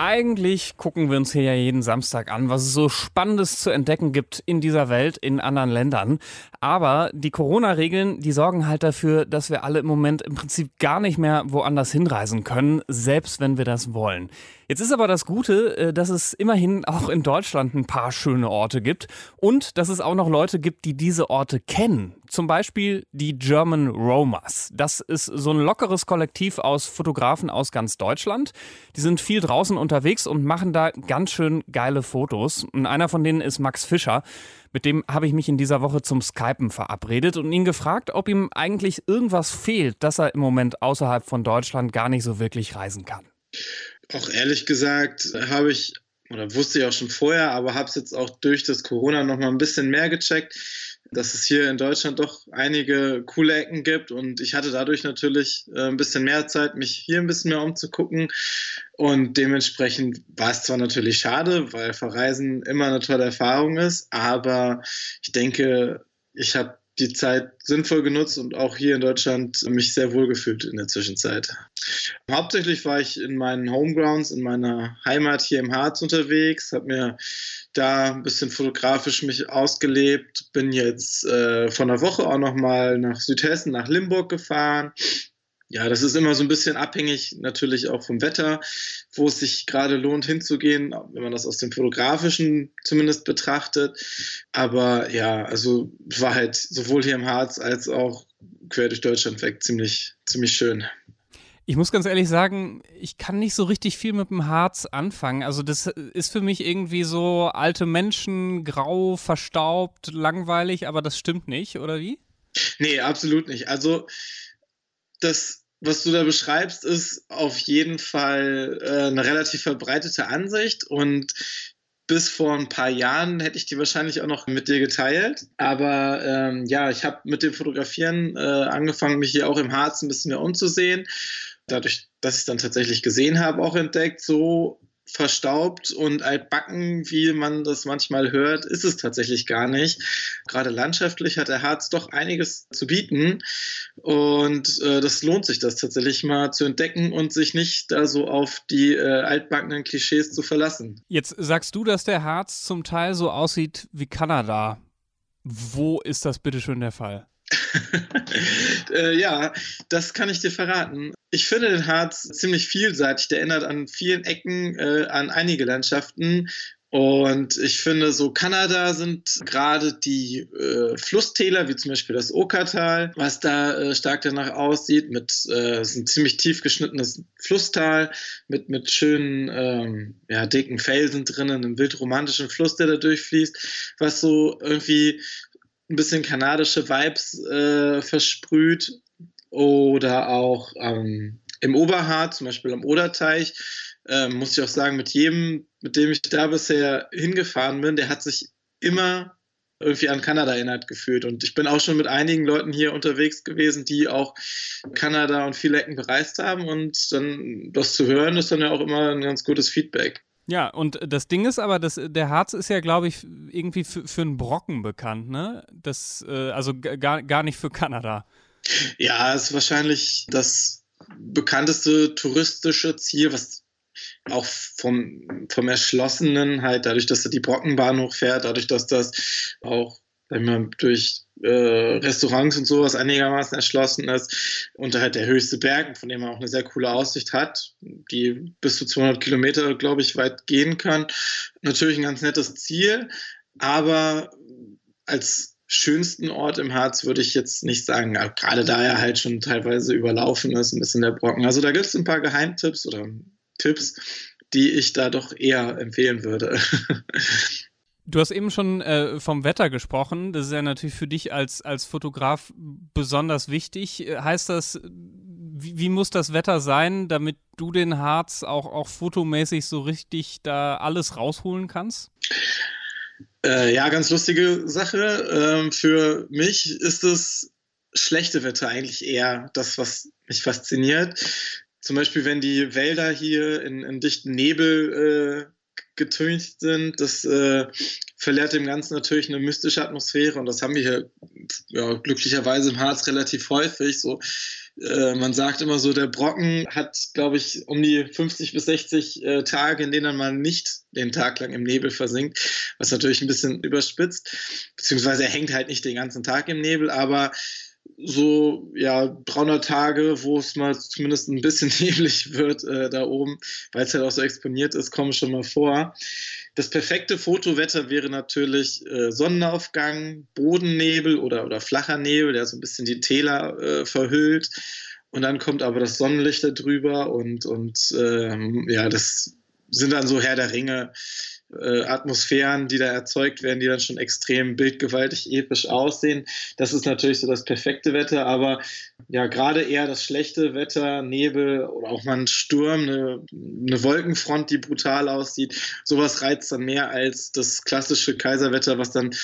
Eigentlich gucken wir uns hier ja jeden Samstag an, was es so Spannendes zu entdecken gibt in dieser Welt, in anderen Ländern. Aber die Corona-Regeln, die sorgen halt dafür, dass wir alle im Moment im Prinzip gar nicht mehr woanders hinreisen können, selbst wenn wir das wollen. Jetzt ist aber das Gute, äh, dass es immerhin auch in Deutschland ein paar schöne Orte gibt und dass es auch noch Leute gibt, die diese Orte kennen. Zum Beispiel die German Romas. Das ist so ein lockeres Kollektiv aus Fotografen aus ganz Deutschland. Die sind viel draußen unterwegs und machen da ganz schön geile Fotos. Und einer von denen ist Max Fischer. Mit dem habe ich mich in dieser Woche zum Skypen verabredet und ihn gefragt, ob ihm eigentlich irgendwas fehlt, dass er im Moment außerhalb von Deutschland gar nicht so wirklich reisen kann. Auch ehrlich gesagt habe ich, oder wusste ich auch schon vorher, aber habe es jetzt auch durch das Corona noch mal ein bisschen mehr gecheckt, dass es hier in Deutschland doch einige coole Ecken gibt. Und ich hatte dadurch natürlich äh, ein bisschen mehr Zeit, mich hier ein bisschen mehr umzugucken. Und dementsprechend war es zwar natürlich schade, weil Verreisen immer eine tolle Erfahrung ist, aber ich denke, ich habe die Zeit sinnvoll genutzt und auch hier in Deutschland mich sehr wohl gefühlt in der Zwischenzeit. Hauptsächlich war ich in meinen Homegrounds, in meiner Heimat hier im Harz unterwegs, habe mir da ein bisschen fotografisch mich ausgelebt, bin jetzt äh, vor einer Woche auch nochmal nach Südhessen, nach Limburg gefahren, ja, das ist immer so ein bisschen abhängig natürlich auch vom Wetter, wo es sich gerade lohnt hinzugehen, wenn man das aus dem fotografischen zumindest betrachtet. Aber ja, also war halt sowohl hier im Harz als auch quer durch Deutschland weg ziemlich, ziemlich schön. Ich muss ganz ehrlich sagen, ich kann nicht so richtig viel mit dem Harz anfangen. Also das ist für mich irgendwie so alte Menschen, grau, verstaubt, langweilig, aber das stimmt nicht, oder wie? Nee, absolut nicht. Also das, was du da beschreibst, ist auf jeden Fall äh, eine relativ verbreitete Ansicht und bis vor ein paar Jahren hätte ich die wahrscheinlich auch noch mit dir geteilt. Aber ähm, ja, ich habe mit dem Fotografieren äh, angefangen, mich hier auch im Harz ein bisschen mehr umzusehen. Dadurch, dass ich es dann tatsächlich gesehen habe, auch entdeckt, so verstaubt und altbacken, wie man das manchmal hört, ist es tatsächlich gar nicht. Gerade landschaftlich hat der Harz doch einiges zu bieten und äh, das lohnt sich, das tatsächlich mal zu entdecken und sich nicht da so auf die äh, altbackenen Klischees zu verlassen. Jetzt sagst du, dass der Harz zum Teil so aussieht wie Kanada. Wo ist das bitte schön der Fall? äh, ja, das kann ich dir verraten. Ich finde den Harz ziemlich vielseitig. Der erinnert an vielen Ecken äh, an einige Landschaften. Und ich finde, so Kanada sind gerade die äh, Flusstäler, wie zum Beispiel das Okertal, was da äh, stark danach aussieht, mit äh, ist ein ziemlich tief geschnittenes Flusstal mit, mit schönen, ähm, ja, dicken Felsen drinnen, einem wildromantischen Fluss, der da durchfließt, was so irgendwie ein bisschen kanadische Vibes äh, versprüht. Oder auch ähm, im Oberharz, zum Beispiel am Oderteich, äh, muss ich auch sagen, mit jedem, mit dem ich da bisher hingefahren bin, der hat sich immer irgendwie an Kanada erinnert gefühlt. Und ich bin auch schon mit einigen Leuten hier unterwegs gewesen, die auch Kanada und viele Ecken bereist haben. Und dann das zu hören, ist dann ja auch immer ein ganz gutes Feedback. Ja, und das Ding ist aber, dass der Harz ist ja, glaube ich, irgendwie für, einen Brocken bekannt, ne? Das, äh, also gar, gar nicht für Kanada. Ja, ist wahrscheinlich das bekannteste touristische Ziel, was auch vom, vom Erschlossenen halt, dadurch, dass er die Brockenbahn hochfährt, dadurch, dass das auch wenn man durch äh, Restaurants und sowas einigermaßen erschlossen ist und halt der höchste Berg, von dem man auch eine sehr coole Aussicht hat, die bis zu 200 Kilometer, glaube ich, weit gehen kann. Natürlich ein ganz nettes Ziel, aber als schönsten Ort im Harz würde ich jetzt nicht sagen, gerade da er halt schon teilweise überlaufen ist, ein bisschen der Brocken. Also da gibt es ein paar Geheimtipps oder Tipps, die ich da doch eher empfehlen würde. Du hast eben schon äh, vom Wetter gesprochen. Das ist ja natürlich für dich als, als Fotograf besonders wichtig. Heißt das, wie, wie, muss das Wetter sein, damit du den Harz auch, auch fotomäßig so richtig da alles rausholen kannst? Äh, ja, ganz lustige Sache. Ähm, für mich ist das schlechte Wetter eigentlich eher das, was mich fasziniert. Zum Beispiel, wenn die Wälder hier in, in dichten Nebel äh, getüncht sind. Das äh, verleiht dem Ganzen natürlich eine mystische Atmosphäre und das haben wir hier ja, glücklicherweise im Harz relativ häufig. So, äh, man sagt immer so, der Brocken hat, glaube ich, um die 50 bis 60 äh, Tage, in denen mal nicht den Tag lang im Nebel versinkt, was natürlich ein bisschen überspitzt, beziehungsweise er hängt halt nicht den ganzen Tag im Nebel, aber so ja 300 Tage, wo es mal zumindest ein bisschen neblig wird äh, da oben, weil es halt auch so exponiert ist, kommen schon mal vor. Das perfekte Fotowetter wäre natürlich äh, Sonnenaufgang, Bodennebel oder, oder flacher Nebel, der so ein bisschen die Täler äh, verhüllt. Und dann kommt aber das Sonnenlicht da drüber und, und ähm, ja, das sind dann so Herr der Ringe äh, Atmosphären, die da erzeugt werden, die dann schon extrem bildgewaltig episch aussehen. Das ist natürlich so das perfekte Wetter, aber ja, gerade eher das schlechte Wetter, Nebel oder auch mal ein Sturm, eine, eine Wolkenfront, die brutal aussieht, sowas reizt dann mehr als das klassische Kaiserwetter, was dann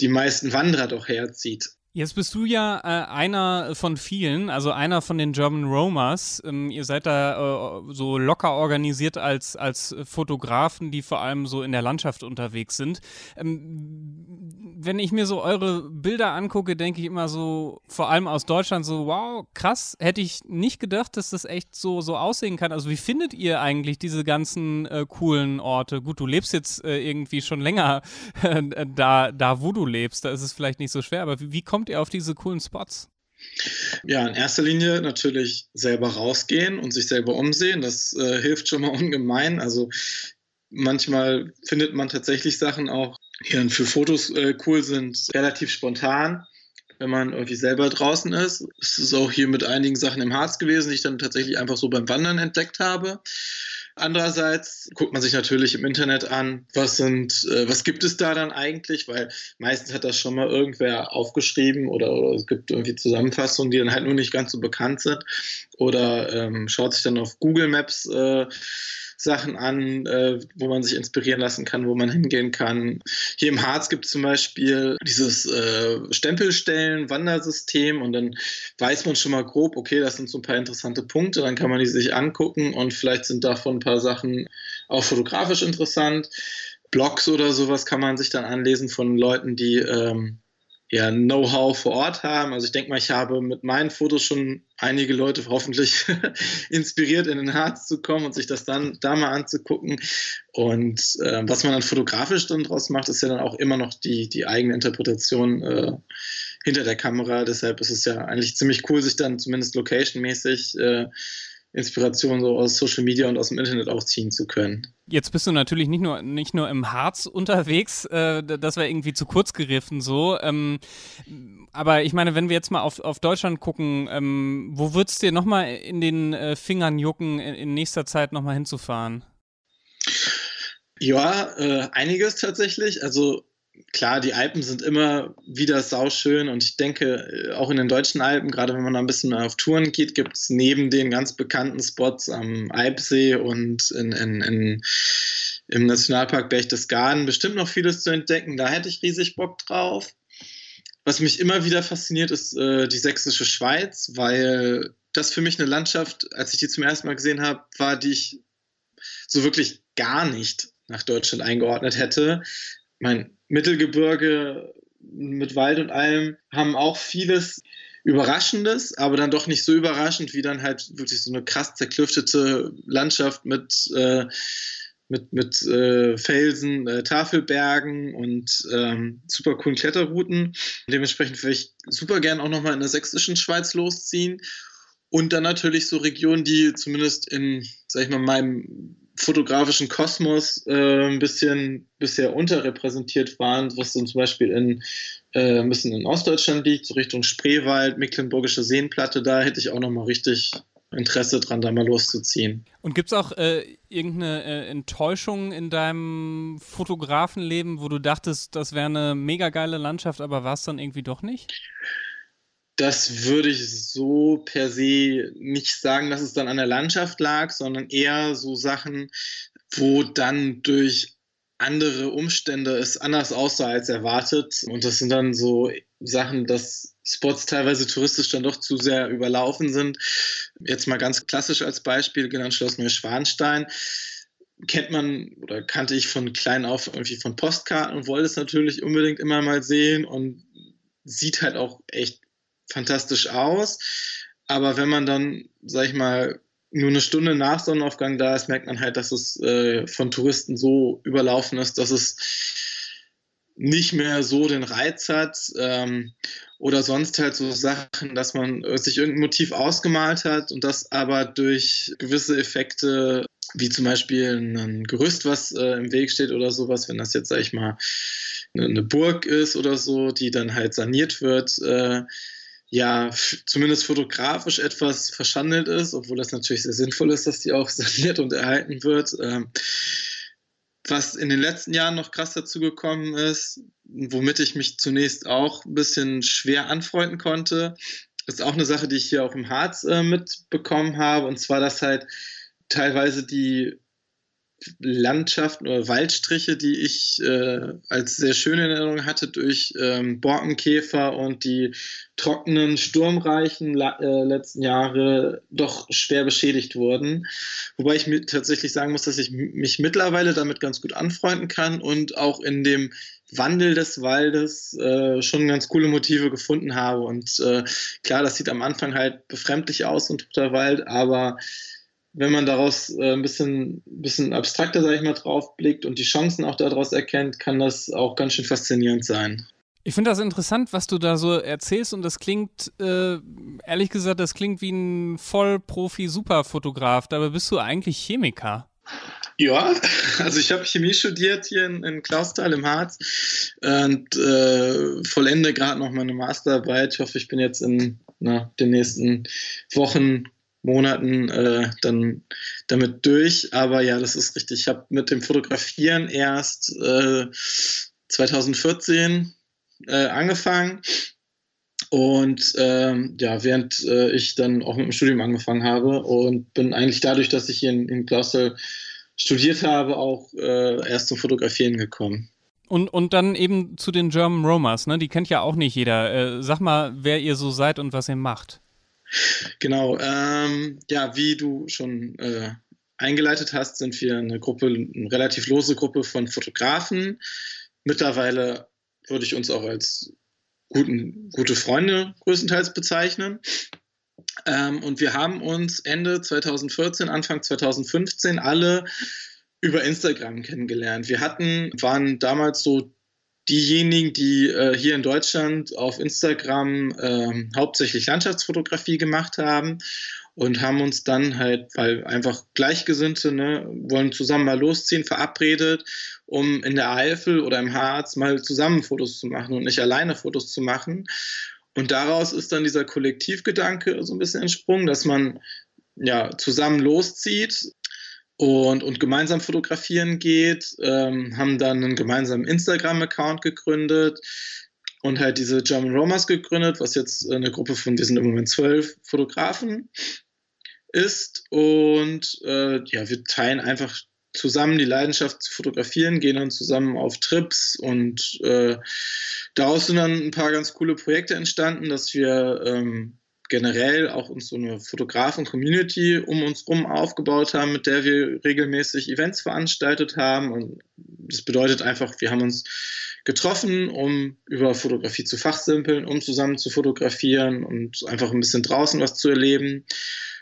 die meisten Wanderer doch herzieht. Jetzt bist du ja äh, einer von vielen, also einer von den German Romers. Ähm, ihr seid da äh, so locker organisiert als, als Fotografen, die vor allem so in der Landschaft unterwegs sind. Ähm, wenn ich mir so eure Bilder angucke, denke ich immer so, vor allem aus Deutschland, so, wow, krass, hätte ich nicht gedacht, dass das echt so, so aussehen kann. Also wie findet ihr eigentlich diese ganzen äh, coolen Orte? Gut, du lebst jetzt äh, irgendwie schon länger äh, da, da, wo du lebst, da ist es vielleicht nicht so schwer, aber wie, wie kommt ihr auf diese coolen Spots? Ja, in erster Linie natürlich selber rausgehen und sich selber umsehen. Das äh, hilft schon mal ungemein. Also manchmal findet man tatsächlich Sachen auch die dann für Fotos äh, cool sind, relativ spontan, wenn man irgendwie selber draußen ist. Es ist auch hier mit einigen Sachen im Harz gewesen, die ich dann tatsächlich einfach so beim Wandern entdeckt habe. Andererseits guckt man sich natürlich im Internet an, was sind, äh, was gibt es da dann eigentlich, weil meistens hat das schon mal irgendwer aufgeschrieben oder, oder es gibt irgendwie Zusammenfassungen, die dann halt nur nicht ganz so bekannt sind. Oder ähm, schaut sich dann auf Google Maps äh, Sachen an, äh, wo man sich inspirieren lassen kann, wo man hingehen kann. Hier im Harz gibt es zum Beispiel dieses äh, Stempelstellen-Wandersystem und dann weiß man schon mal grob, okay, das sind so ein paar interessante Punkte, dann kann man die sich angucken und vielleicht sind davon ein paar Sachen auch fotografisch interessant. Blogs oder sowas kann man sich dann anlesen von Leuten, die ähm, ja, Know-how vor Ort haben. Also ich denke mal, ich habe mit meinen Fotos schon einige Leute hoffentlich inspiriert, in den Harz zu kommen und sich das dann da mal anzugucken. Und äh, was man dann fotografisch dann draus macht, ist ja dann auch immer noch die, die eigene Interpretation äh, hinter der Kamera. Deshalb ist es ja eigentlich ziemlich cool, sich dann zumindest location-mäßig äh, Inspiration so aus Social Media und aus dem Internet auch ziehen zu können. Jetzt bist du natürlich nicht nur, nicht nur im Harz unterwegs, äh, das wäre irgendwie zu kurz gegriffen so. Ähm, aber ich meine, wenn wir jetzt mal auf, auf Deutschland gucken, ähm, wo würdest dir nochmal in den äh, Fingern jucken, in, in nächster Zeit nochmal hinzufahren? Ja, äh, einiges tatsächlich. Also klar, die Alpen sind immer wieder sauschön und ich denke, äh, auch in den deutschen Alpen, gerade wenn man da ein bisschen mehr auf Touren geht, gibt es neben den ganz bekannten Spots am Alpsee und in, in, in, im Nationalpark Berchtesgaden bestimmt noch vieles zu entdecken. Da hätte ich riesig Bock drauf. Was mich immer wieder fasziniert, ist äh, die sächsische Schweiz, weil das für mich eine Landschaft, als ich die zum ersten Mal gesehen habe, war, die ich so wirklich gar nicht nach Deutschland eingeordnet hätte. Mein Mittelgebirge mit Wald und allem haben auch vieles Überraschendes, aber dann doch nicht so überraschend wie dann halt wirklich so eine krass zerklüftete Landschaft mit, äh, mit, mit äh, Felsen, äh, Tafelbergen und ähm, super coolen Kletterrouten. Dementsprechend würde ich super gern auch nochmal in der sächsischen Schweiz losziehen. Und dann natürlich so Regionen, die zumindest in, sag ich mal, meinem fotografischen Kosmos äh, ein bisschen bisher unterrepräsentiert waren, was dann zum Beispiel in, äh, ein bisschen in Ostdeutschland liegt, so Richtung Spreewald, Mecklenburgische Seenplatte, da hätte ich auch nochmal richtig Interesse dran, da mal loszuziehen. Und gibt es auch äh, irgendeine äh, Enttäuschung in deinem Fotografenleben, wo du dachtest, das wäre eine mega geile Landschaft, aber war es dann irgendwie doch nicht? Das würde ich so per se nicht sagen, dass es dann an der Landschaft lag, sondern eher so Sachen, wo dann durch andere Umstände es anders aussah als erwartet. Und das sind dann so Sachen, dass Spots teilweise touristisch dann doch zu sehr überlaufen sind. Jetzt mal ganz klassisch als Beispiel genannt Schloss Neuschwanstein kennt man oder kannte ich von klein auf irgendwie von Postkarten und wollte es natürlich unbedingt immer mal sehen und sieht halt auch echt fantastisch aus. Aber wenn man dann, sag ich mal, nur eine Stunde nach Sonnenaufgang da ist, merkt man halt, dass es äh, von Touristen so überlaufen ist, dass es nicht mehr so den Reiz hat. Ähm, oder sonst halt so Sachen, dass man sich irgendein Motiv ausgemalt hat und das aber durch gewisse Effekte, wie zum Beispiel ein Gerüst, was äh, im Weg steht oder sowas, wenn das jetzt, sag ich mal, eine, eine Burg ist oder so, die dann halt saniert wird, äh, ja, zumindest fotografisch etwas verschandelt ist, obwohl das natürlich sehr sinnvoll ist, dass die auch saniert und erhalten wird. Ähm, was in den letzten Jahren noch krass dazugekommen ist, womit ich mich zunächst auch ein bisschen schwer anfreunden konnte, ist auch eine Sache, die ich hier auch im Harz äh, mitbekommen habe, und zwar, dass halt teilweise die Landschaften oder Waldstriche, die ich äh, als sehr schöne Erinnerung hatte durch ähm, Borkenkäfer und die trockenen, sturmreichen äh, letzten Jahre doch schwer beschädigt wurden. Wobei ich mir tatsächlich sagen muss, dass ich mich mittlerweile damit ganz gut anfreunden kann und auch in dem Wandel des Waldes äh, schon ganz coole Motive gefunden habe. Und äh, klar, das sieht am Anfang halt befremdlich aus, ein toter Wald, aber wenn man daraus äh, ein bisschen, bisschen abstrakter, sage ich mal, drauf blickt und die Chancen auch daraus erkennt, kann das auch ganz schön faszinierend sein. Ich finde das interessant, was du da so erzählst und das klingt, äh, ehrlich gesagt, das klingt wie ein Vollprofi-Superfotograf. Dabei bist du eigentlich Chemiker. Ja, also ich habe Chemie studiert hier in, in Klausthal im Harz und äh, vollende gerade noch meine Masterarbeit. Ich hoffe, ich bin jetzt in na, den nächsten Wochen Monaten äh, dann damit durch. Aber ja, das ist richtig. Ich habe mit dem Fotografieren erst äh, 2014 äh, angefangen. Und ähm, ja, während äh, ich dann auch mit dem Studium angefangen habe und bin eigentlich dadurch, dass ich hier in, in Klausel studiert habe, auch äh, erst zum Fotografieren gekommen. Und, und dann eben zu den German Romas, ne? Die kennt ja auch nicht jeder. Äh, sag mal, wer ihr so seid und was ihr macht. Genau, ähm, ja, wie du schon äh, eingeleitet hast, sind wir eine Gruppe, eine relativ lose Gruppe von Fotografen. Mittlerweile würde ich uns auch als guten, gute Freunde größtenteils bezeichnen. Ähm, und wir haben uns Ende 2014, Anfang 2015 alle über Instagram kennengelernt. Wir hatten, waren damals so diejenigen, die äh, hier in Deutschland auf Instagram äh, hauptsächlich Landschaftsfotografie gemacht haben und haben uns dann halt, weil einfach Gleichgesinnte ne, wollen zusammen mal losziehen, verabredet, um in der Eifel oder im Harz mal zusammen Fotos zu machen und nicht alleine Fotos zu machen. Und daraus ist dann dieser Kollektivgedanke so ein bisschen entsprungen, dass man ja zusammen loszieht und, und gemeinsam fotografieren geht, ähm, haben dann einen gemeinsamen Instagram-Account gegründet und halt diese German Romas gegründet, was jetzt eine Gruppe von, wir sind im Moment zwölf Fotografen ist. Und äh, ja, wir teilen einfach zusammen die Leidenschaft zu fotografieren, gehen dann zusammen auf Trips und äh, daraus sind dann ein paar ganz coole Projekte entstanden, dass wir ähm, generell auch uns so eine Fotografen-Community um uns rum aufgebaut haben, mit der wir regelmäßig Events veranstaltet haben. Und das bedeutet einfach, wir haben uns getroffen, um über Fotografie zu fachsimpeln, um zusammen zu fotografieren und einfach ein bisschen draußen was zu erleben.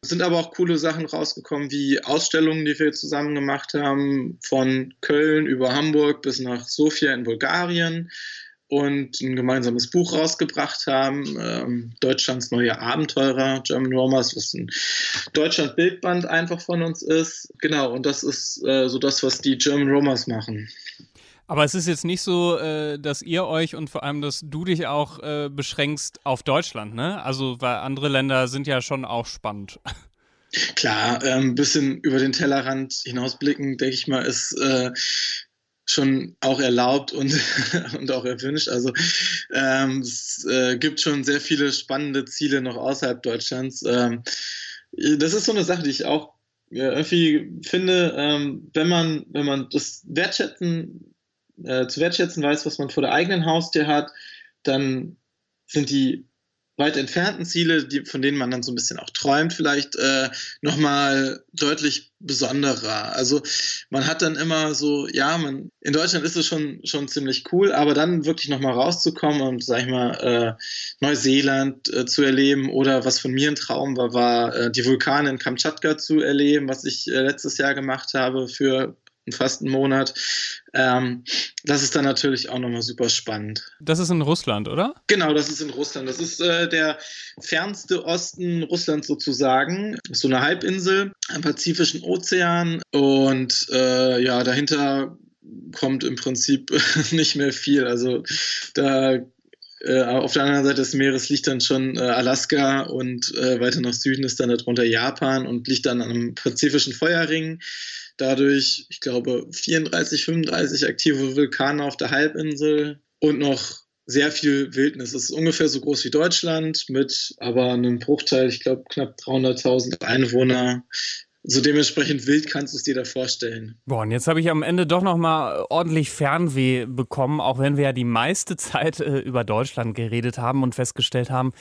Es sind aber auch coole Sachen rausgekommen, wie Ausstellungen, die wir zusammen gemacht haben, von Köln über Hamburg bis nach Sofia in Bulgarien und ein gemeinsames Buch rausgebracht haben, ähm, Deutschlands neue Abenteurer, German Romas, was ein Deutschland-Bildband einfach von uns ist. Genau, und das ist äh, so das, was die German Romas machen. Aber es ist jetzt nicht so, äh, dass ihr euch und vor allem, dass du dich auch äh, beschränkst auf Deutschland, ne? Also, weil andere Länder sind ja schon auch spannend. Klar, ein ähm, bisschen über den Tellerrand hinausblicken, denke ich mal, ist äh, schon auch erlaubt und, und auch erwünscht. Also ähm, es äh, gibt schon sehr viele spannende Ziele noch außerhalb Deutschlands. Ähm, das ist so eine Sache, die ich auch ja, irgendwie finde, ähm, wenn man, wenn man das wertschätzen, äh, zu wertschätzen weiß, was man vor der eigenen Haustür hat, dann sind die weit entfernten Ziele, die, von denen man dann so ein bisschen auch träumt, vielleicht äh, nochmal deutlich besonderer. Also man hat dann immer so, ja, man in Deutschland ist es schon, schon ziemlich cool, aber dann wirklich nochmal rauszukommen und, sag ich mal, äh, Neuseeland äh, zu erleben oder was von mir ein Traum war, war äh, die Vulkane in Kamtschatka zu erleben, was ich äh, letztes Jahr gemacht habe für fast einen Monat. Ähm, das ist dann natürlich auch nochmal super spannend. Das ist in Russland, oder? Genau, das ist in Russland. Das ist äh, der fernste Osten Russlands sozusagen. So eine Halbinsel am Pazifischen Ozean. Und äh, ja, dahinter kommt im Prinzip nicht mehr viel. Also da äh, auf der anderen Seite des Meeres liegt dann schon äh, Alaska und äh, weiter nach Süden ist dann darunter Japan und liegt dann am Pazifischen Feuerring dadurch, ich glaube, 34, 35 aktive Vulkane auf der Halbinsel und noch sehr viel Wildnis. Es ist ungefähr so groß wie Deutschland mit aber einem Bruchteil, ich glaube, knapp 300.000 Einwohner. So dementsprechend wild kannst du es dir da vorstellen. Boah, und jetzt habe ich am Ende doch noch mal ordentlich Fernweh bekommen, auch wenn wir ja die meiste Zeit äh, über Deutschland geredet haben und festgestellt haben,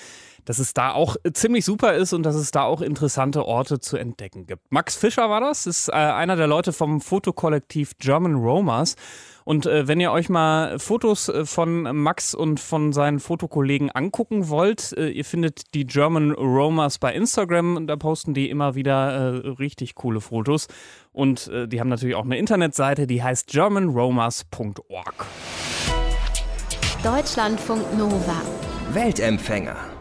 dass es da auch ziemlich super ist und dass es da auch interessante Orte zu entdecken gibt. Max Fischer war das, ist äh, einer der Leute vom Fotokollektiv German Romas. Und äh, wenn ihr euch mal Fotos äh, von Max und von seinen Fotokollegen angucken wollt, äh, ihr findet die German Romas bei Instagram. Da posten die immer wieder äh, richtig coole Fotos. Und äh, die haben natürlich auch eine Internetseite, die heißt germanromas.org. Deutschlandfunk Nova. Weltempfänger.